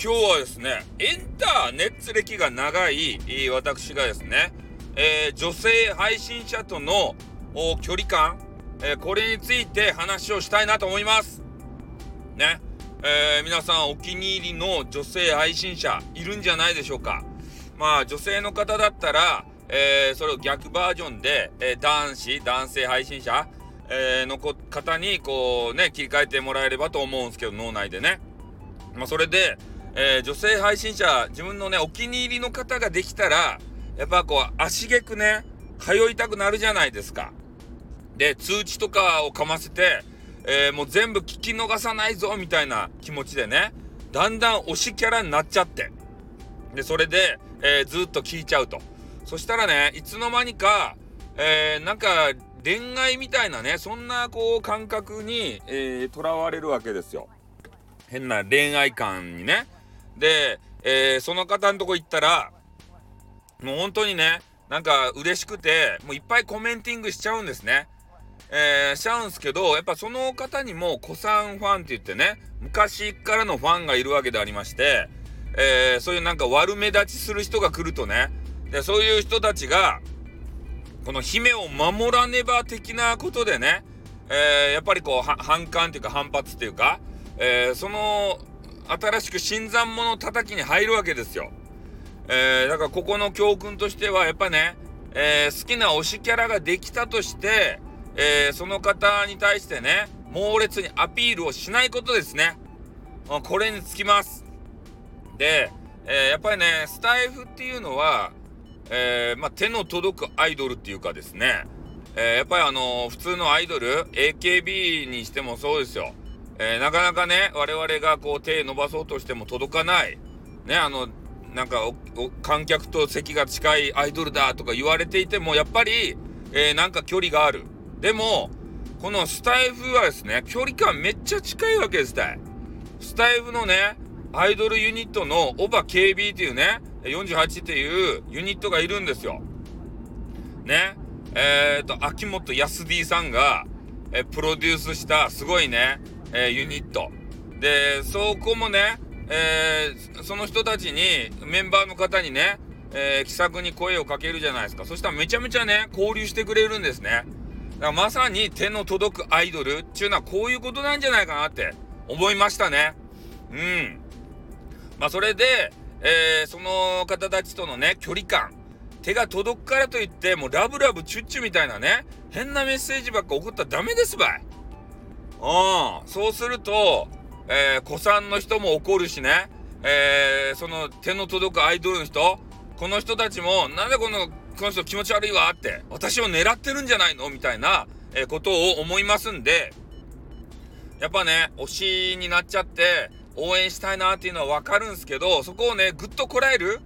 今日はですね、エンターネット歴が長い私がですね、えー、女性配信者との距離感、えー、これについて話をしたいなと思います。ね。えー、皆さんお気に入りの女性配信者いるんじゃないでしょうか。まあ女性の方だったら、え、それを逆バージョンで、え、男子、男性配信者、えー、の方にこうね、切り替えてもらえればと思うんですけど、脳内でね。まあそれで、えー、女性配信者、自分のね、お気に入りの方ができたら、やっぱこう、足げくね、通いたくなるじゃないですか。で、通知とかをかませて、えー、もう全部聞き逃さないぞ、みたいな気持ちでね、だんだん推しキャラになっちゃって。で、それで、えー、ずっと聞いちゃうと。そしたらね、いつの間にか、えー、なんか、恋愛みたいなね、そんなこう感覚に、えー、囚われるわけですよ。変な恋愛観にね。で、えー、その方のとこ行ったら、もう本当にね、なんか嬉しくて、もういっぱいコメンティングしちゃうんですね。えー、しちゃうんすけど、やっぱその方にも子さんファンって言ってね、昔からのファンがいるわけでありまして、えー、そういうなんか悪目立ちする人が来るとね、で、そういう人たちが、この姫を守らねば的なことでね、えー、やっぱりこう、反感っていうか反発っていうか、えー、その新しく新参者叩きに入るわけですよ。えー、だからここの教訓としてはやっぱね、えー、好きな推しキャラができたとして、えー、その方に対してね、猛烈にアピールをしないことですね。これにつきます。で、えやっぱりね、スタイフっていうのは、えまあ、手の届くアイドルっていうかですね、えやっぱりあの普通のアイドル、AKB にしてもそうですよ。えー、なかなかね、我々がこう手伸ばそうとしても届かない、ね、あの、なんか観客と席が近いアイドルだとか言われていても、やっぱり、えー、なんか距離がある。でも、このスタイフはですね、距離感めっちゃ近いわけですたい。スタイフのね、アイドルユニットのオバ KB っていうね、48っていうユニットがいるんですよ。ね。えっ、ー、と、秋元康 D さんが、えプロデュースしたすごいね、えー、ユニット。で、そこもね、えー、その人たちに、メンバーの方にね、えー、気さくに声をかけるじゃないですか。そしたらめちゃめちゃね、交流してくれるんですね。だからまさに手の届くアイドルっていうのはこういうことなんじゃないかなって思いましたね。うん。まあそれで、えー、その方たちとのね、距離感。手が届くからといって、もうラブラブチュッチュみたいなね、変なメッセージばっか送ったらダメですばい。うん。そうすると、えー、子さんの人も怒るしね、えー、その手の届くアイドルの人、この人たちも、なんでこの、この人気持ち悪いわって、私を狙ってるんじゃないの？みたいな、えー、ことを思いますんで、やっぱね、推しになっちゃって、応援したいなっていうのはわかるんですけど、そこをね、ぐっとこらえる、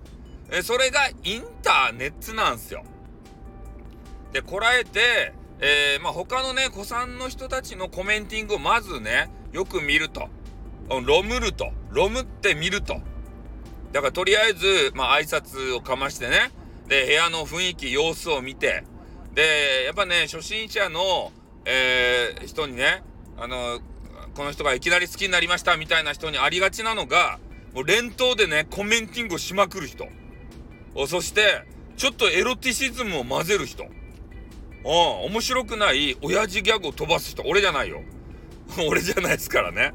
えそれがインターネットなんですよ。で、こらえて、えー、まあ、他のね、子さんの人たちのコメンティングをまずね、よく見ると。ロムると。ロムって見ると。だからとりあえず、まあ、挨拶をかましてね。で、部屋の雰囲気、様子を見て。で、やっぱね、初心者の、えー、人にね、あの、この人がいきなり好きになりましたみたいな人にありがちなのが、もう連投でね、コメンティングをしまくる人。そして、ちょっとエロティシズムを混ぜる人。うん、面白くない親父ギャグを飛ばす人、俺じゃないよ。俺じゃないですからね。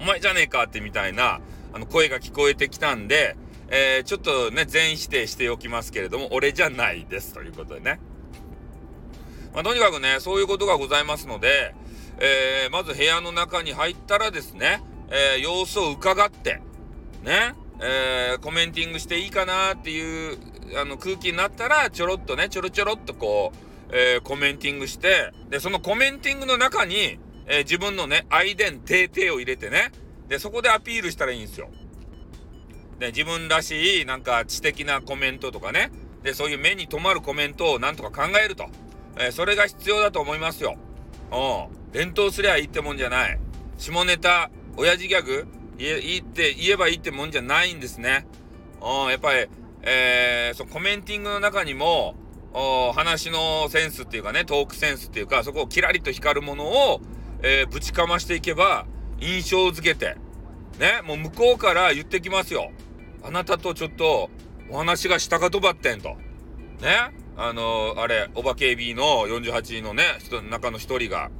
お前じゃねえかってみたいな、あの、声が聞こえてきたんで、えー、ちょっとね、全否定しておきますけれども、俺じゃないです。ということでね。まあ、とにかくね、そういうことがございますので、えー、まず部屋の中に入ったらですね、えー、様子を伺って、ね、えー、コメンティングしていいかなっていうあの空気になったらちょろっとねちょろちょろっとこう、えー、コメンティングしてでそのコメンティングの中に、えー、自分のねアイデンテーテを入れてねでそこでアピールしたらいいんですよ。で自分らしいなんか知的なコメントとかねでそういう目に留まるコメントをなんとか考えると、えそれが必要だと思いますよ。うん連投すりゃいいってもんじゃない。下ネタ親父ギャグ言えいいって言えばいいってもんじゃないんですね。うん、やっぱり、えー、そのコメンティングの中にも、話のセンスっていうかね、トークセンスっていうか、そこをキラリと光るものを、えー、ぶちかましていけば、印象づけて、ね、もう向こうから言ってきますよ。あなたとちょっとお話がしたかとばってんと。ね、あのー、あれ、おばけビの48のね、人の中の一人が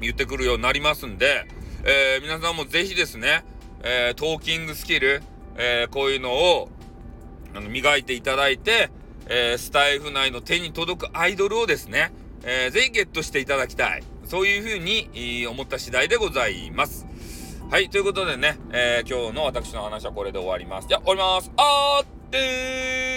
言ってくるようになりますんで、えー、皆さんもぜひですね、えー、トーキングスキル、えこういうのをあの磨いていただいて、えスタイフ内の手に届くアイドルをですね、えぜひゲットしていただきたい。そういうふうに思った次第でございます。はい、ということでね、え今日の私の話はこれで終わります。じゃあ、終わります。あーってー